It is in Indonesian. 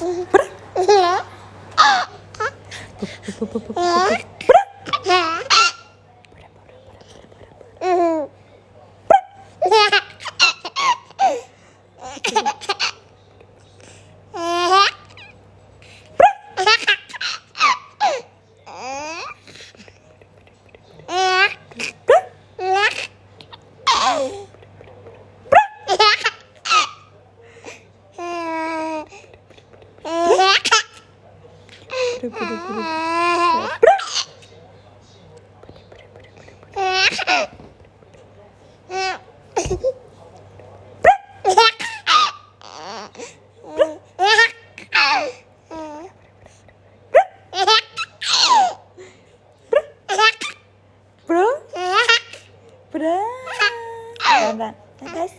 Ber. Bro, bro, bro, bro, bro, bro,